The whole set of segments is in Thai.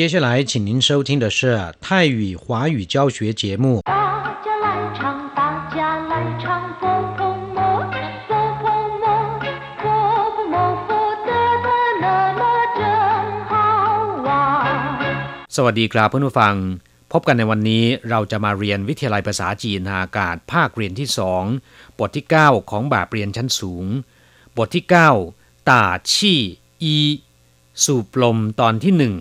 接下来，请您收听的是泰语华语教学节目。大家来唱，大家来唱，佛婆摩，佛婆摩，佛婆摩，佛得的那么真好玩。 สวัสดีครับเพื่อนผู้ฟัง พบกันในวันนี้เราจะมาเรียนวิทยาลัยภาษาจีนทางอากาศภาคเรียนที่สองบทที่ 9 ของแบบเรียนชั้นสูง บทที่ 9ตาชี่อีสูบลมตอนที่หนึ่ง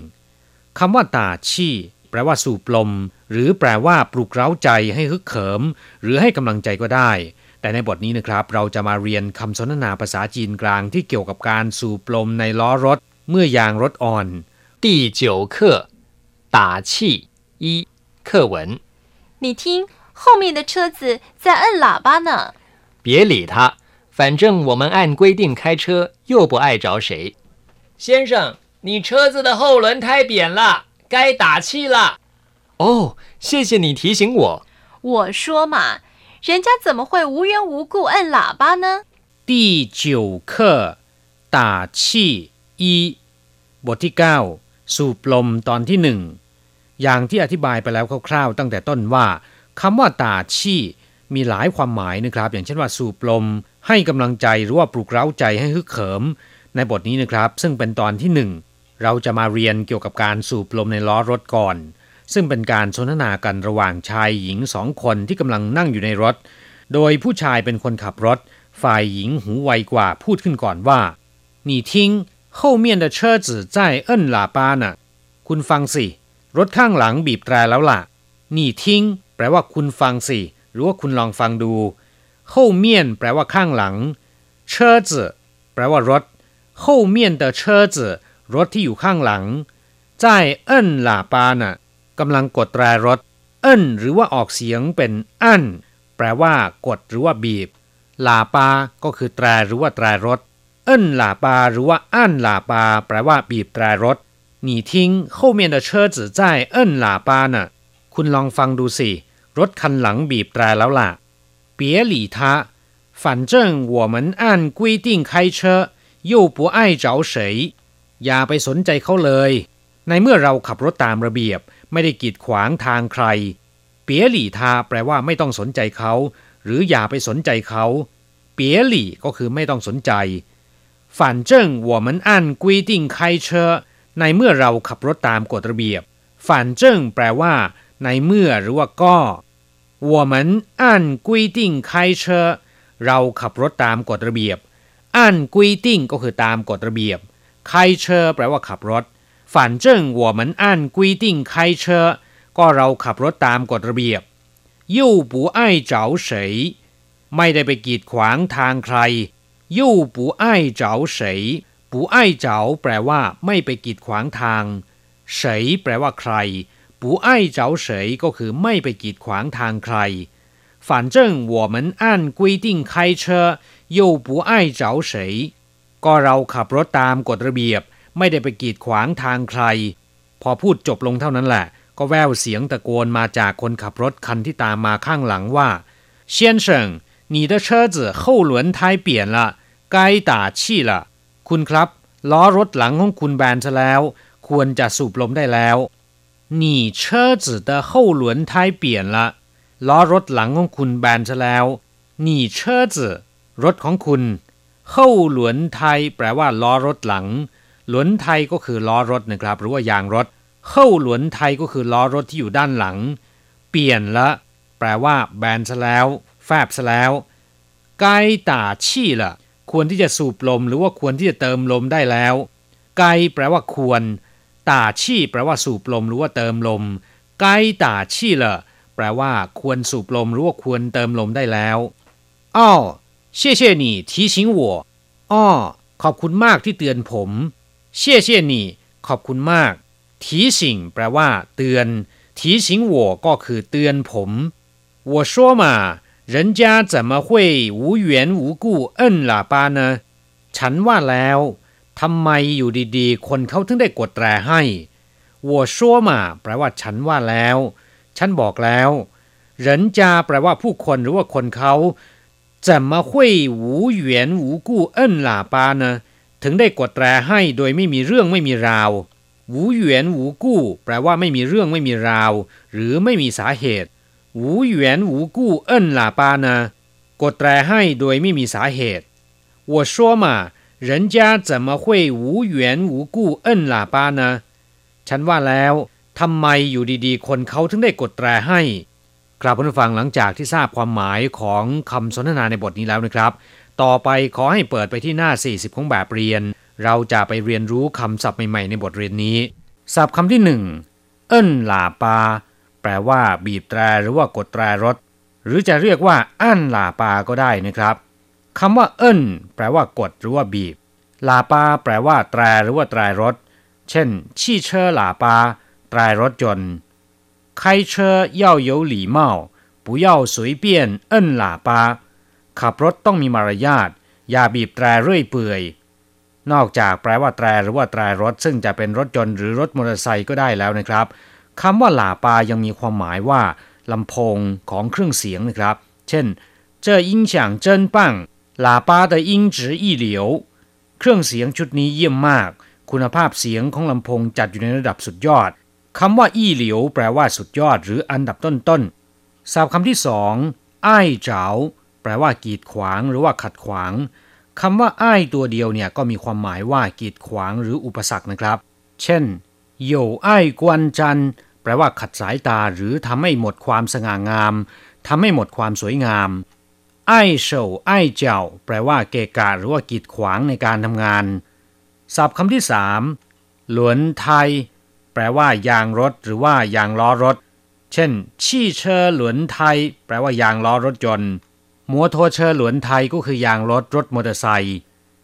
คำว่าตาชี่แปลว่าสูบลม หรือแปลว่าปลุกเร้าใจให้ฮึกเหิม หรือให้กำลังใจก็ได้ แต่ในบทนี้นะครับ เราจะมาเรียนคำสนทนาภาษาจีนกลางที่เกี่ยวกับการสูบลมในล้อรถ เมื่อยางรถอ่อน 第九课打气一课文，你听，后面的车子在摁喇叭呢。别理他，反正我们按规定开车，又不碍着谁。先生， 你车子的后轮胎扁了，该打气了。哦，谢谢你提醒我。我说嘛，人家怎么会无缘无故摁喇叭呢？第九课打气一บทที่ 9 สูบลมตอนที่หนึ่งอย่างที่อธิบายไปแล้วคร่าวๆ ตั้งแต่ต้นว่าคำว่าตาชี่มีหลายความหมายนะครับ อย่างเช่นว่า สูบลม ให้กำลังใจหรือว่าปลุกเร้าใจให้ฮึกเหิม ในบทนี้นะครับ ซึ่งเป็นตอนที่หนึ่ง เราจะมาเรียนเกี่ยวกับการสูบลมในล้อรถก่อน ซึ่งเป็นการสนทนากันระหว่างชายหญิงสองคนที่กำลังนั่งอยู่ในรถ โดยผู้ชายเป็นคนขับรถ ฝ่ายหญิงหูไวกว่าพูดขึ้นก่อนว่า你听后面的车子在摁喇叭呢คุณฟังสิ รถข้างหลังบีบแตรแล้วล่ะ你听แปลว่าคุณฟังสิ หรือว่าคุณลองฟังดู后面แปลว่าข้างหลัง车子แปลว่ารถ后面的车子 รถที่อยู่ข้างหลัง在摁喇叭น่ะกำลังกดแตรรถ เอิ้นหรือว่าออกเสียงเป็นอั้นแปลว่ากดหรือว่าบีบ หลาปาก็คือแตรหรือว่าแตรรถ เอิ้นหลาปาหรือว่าอั้นหลาปาแปลว่าบีบแตรรถ你听后面的车子在摁喇叭呢คุณลองฟังดูสิ รถคันหลังบีบแตรแล้วล่ะ别理他反正我们按规定开车又不碍着谁 อย่าไปสนใจเขาเลย ในเมื่อเราขับรถตามระเบียบ ไม่ได้กีดขวางทางใคร เปียหลี่ทาแปลว่าไม่ต้องสนใจเขา หรืออย่าไปสนใจเขา เปียหลี่ก็คือไม่ต้องสนใจ反正我们按规定开车ในเมื่อเราขับรถตามกฎระเบียบ反正แปลว่า ในเมื่อหรือว่าก็我们按规定开车เราขับรถตามกฎระเบียบอันกุยติ้งก็คือตามกฎระเบียบ 开车แปลว่าขับรถ反正我们按规定开车ก็เราขับรถตามกฎระเบียบ又不碍着谁ไม่ได้ไปกีดขวางทางใคร又不碍着谁不碍着แปลว่า ไม่ไปกีดขวางทางเฉยแปลว่าใคร不碍着谁ก็คือไม่ไปกีดขวางทางใคร反正我们按规定开车又不碍着谁 ก็เราขับรถตามกฎระเบียบ ไม่ได้ไปกีดขวางทางใคร พอพูดจบลงเท่านั้นแหละ ก็แววเสียงตะโกนมาจากคนขับรถคันที่ตามมาข้างหลังว่า先生你的车子后轮胎扁了该打气了คุณครับ ล้อรถหลังของคุณแบนซะแล้ว ควรจะสูบลมได้แล้ว你车子的后轮胎扁了ล้อรถหลังของคุณแบนซะแล้ว你车子รถของคุณ เข้าหลวนไทยแปลว่าล้อรถหลัง หลวนไทยก็คือล้อรถนะครับ หรือว่ายางรถ เข้าหลวนไทยก็คือล้อรถที่อยู่ด้านหลัง เปลี่ยนละ แปลว่า แบนซะแล้ว แฟบซะแล้วใกล้ตาชี่ละควรที่จะสูบลมหรือว่าควรที่จะเติมลมได้แล้วไกลแปลว่าควร ตาชี่แปลว่าสูบลมหรือว่าเติมลมใกล้ตาชี่ละแปลว่า ควรสูบลมหรือว่าควรเติมลมได้แล้วอ้อ谢谢你提醒我 อ้อขอบคุณมากที่เตือนผม谢谢你ขอบคุณมาก 提醒แปลว่า เตือน提醒我ก็คือเตือนผม我说嘛人家怎么会无缘无故摁喇叭呢ฉันว่าแล้วทำไมอยู่ดีๆ คนเขาถึงได้กดแตรให้我说嘛แปลว่า ฉันว่าแล้ว ฉันบอกแล้ว人家แปลว่าผู้คนหรือว่าคนเขา 怎么会无缘无故摁喇叭呢ถึงได้กดแตรให้โดยไม่มีเรื่องไม่มีราว วูหยวนวูกู้แปลว่าไม่มีเรื่องไม่มีราว หรือไม่มีสาเหตุวูหยวนวูกู้เอิ้นหลาปานะกดแตรให้โดยไม่มีสาเหตุ我说嘛人家怎么会无缘无故摁喇叭呢ฉันว่าแล้วทำไมอยู่ดีๆ คนเขาถึงได้กดแตรให้ กราบผู้ฟังหลังจากที่ทราบความหมายของคำสนทนาในบทนี้แล้วนะครับ ต่อไปขอให้เปิดไปที่หน้า 40 ของแบบเรียน เราจะไปเรียนรู้คำศัพท์ใหม่ๆในบทเรียนนี้ ศัพท์คำที่หนึ่งเอิ้นหลาปา แปลว่า บีบแตรหรือว่ากดแตรรถ หรือจะเรียกว่าอั้นหลาปาก็ได้นะครับคำว่า เอิ้น แปลว่ากดหรือว่าบีบ หลาปา แปลว่า แตรหรือว่าแตรรถ เช่น汽车หลาปา แตรรถยนต์ 开车要有礼貌不要随便摁喇叭ขับรถต้องมีมารยาทอย่าบีบแตรเรื่อยเปื่อย นอกจากแปลว่าแตรหรือว่าแตรรถ ซึ่งจะเป็นรถยนต์หรือรถมอเตอร์ไซค์ก็ได้แล้วนะครับคำว่าหลาปายังมีความหมายว่าลำโพงของเครื่องเสียงนะครับ เช่น这音响真棒喇叭的音质一流เครื่องเสียงชุดนี้เยี่ยมมาก คุณภาพเสียงของลำโพงจัดอยู่ในระดับสุดยอด คำว่าอี้เหลียวแปลว่าสุดยอดหรืออันดับต้นๆศัพท์คำที่สองอ้ายเจ้าแปลว่ากีดขวางหรือว่าขัดขวางคำว่าอ้ายตัวเดียวเนี่ยก็มีความหมายว่ากีดขวางหรืออุปสรรคนะครับ เช่นโยอ้ายกวนจันแปลว่าขัดสายตาหรือทำให้หมดความสง่างามทำให้หมดความสวยงามไอ้เฉาไอ้เจ้า แปลว่าเกะกะหรือว่ากีดขวางในการทำงาน ศัพท์คำที่สามหลวนไทย แปลว่ายางรถ หรือว่ายางล้อรถ เช่นชี่เชอหลวนไทย แปลว่ายางล้อรถยนต์มัวโทเชอหลวนไทยก็คือยางรถรถมอเตอร์ไซค์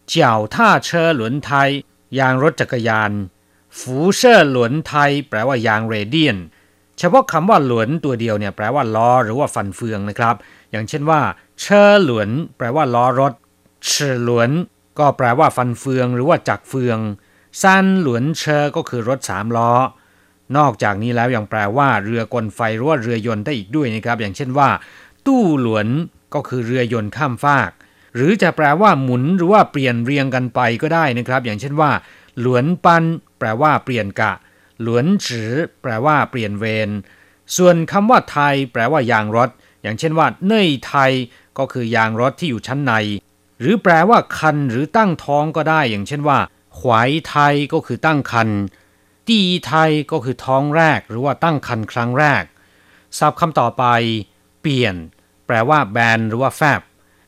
เจียวท่าเชอหลวนไทย ยางรถจักรยาน ฝูเชอหลวนไทย แปลว่ายางเรเดียน เฉพาะคำว่าหลวนตัวเดียวเนี่ยแปลว่าล้อหรือว่าฟันเฟืองนะครับ อย่างเช่นว่า เชอหลวน แปลว่าล้อรถเชื่อหลวน ก็แปลว่าฟันเฟือง หรือว่าจักรเฟือง ซันหลวนเชอก็คือรถสามล้อ นอกจากนี้แล้วยังแปลว่าเรือกลไฟหรือว่าเรือยนต์ได้อีกด้วยนะครับ อย่างเช่นว่า ตู้หลวนก็คือเรือยนต์ข้ามฟาก หรือจะแปลว่าหมุนหรือว่าเปลี่ยนเรียงกันไปก็ได้นะครับ อย่างเช่นว่า หลวนปันแปลว่าเปลี่ยนกะ หลวนจือแปลว่าเปลี่ยนเวรส่วนคำว่าไทย แปลว่ายางรถ อย่างเช่นว่าเนยไทย ก็คือยางรถที่อยู่ชั้นใน หรือแปลว่าคันหรือตั้งท้องก็ได้ อย่างเช่นว่า ขวายไทยก็คือตั้งคันตีไทยก็คือท้องแรกหรือว่าตั้งคันครั้งแรกศัพท์คำต่อไป เปลี่ยน แปลว่าแบนหรือว่าแฟบ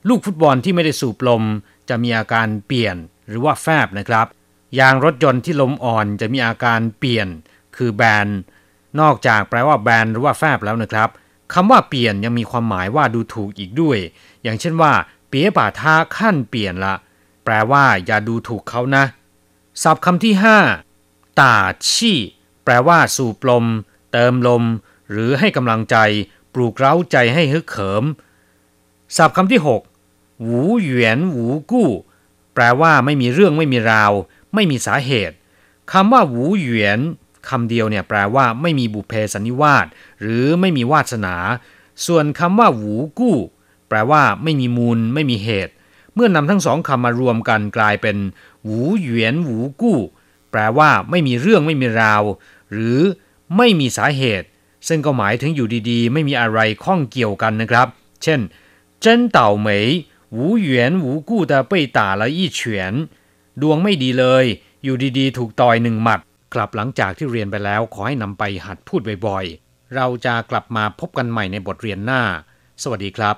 ลูกฟุตบอลที่ไม่ได้สูบลม จะมีอาการเปลี่ยนหรือว่าแฟบนะครับ ยางรถยนต์ที่ลมอ่อนจะมีอาการเปลี่ยน คือแบน นอกจากแปลว่าแบนหรือว่าแฟบแล้วนะครับคำว่าเปลี่ยนยังมีความหมายว่าดูถูกอีกด้วย อย่างเช่นว่า เปียป่าท่าขั้นเปลี่ยนละ แปลว่าอย่าดูถูกเขานะ ศัพท์คำที่ห้าตาชี่ แปลว่าสูบลม เติมลม หรือให้กำลังใจ ปลูกเร้าใจให้ฮึกเหิม ศัพท์คำที่หกหูเหวียนหูกู้ แปลว่าไม่มีเรื่องไม่มีราว ไม่มีสาเหตุคำว่าหูเหวียนคำเดียวเนี่ยแปลว่าไม่มีบุพเพสันนิวาสหรือไม่มีวาสนา ส่วนคำว่าหูกู้ แปลว่าไม่มีมูล ไม่มีเหตุ เมื่อนำทั้งสองคำมารวมกันกลายเป็น หูเหวีนหูกู้ แปลว่าไม่มีเรื่องไม่มีราว หรือไม่มีสาเหตุ ซึ่งก็หมายถึงอยู่ดีๆ ไม่มีอะไรข้องเกี่ยวกันนะครับ เช่นเจนเต่าเหมยหูเหวียนหูดวงไม่ดีเลย อยู่ดีๆ ถูกต่อยหนึ่งหมัดกลับหลังจากที่เรียนไปแล้วขอให้นำไปหัดพูดบ่อยๆ เราจะกลับมาพบกันใหม่ในบทเรียนหน้า สวัสดีครับ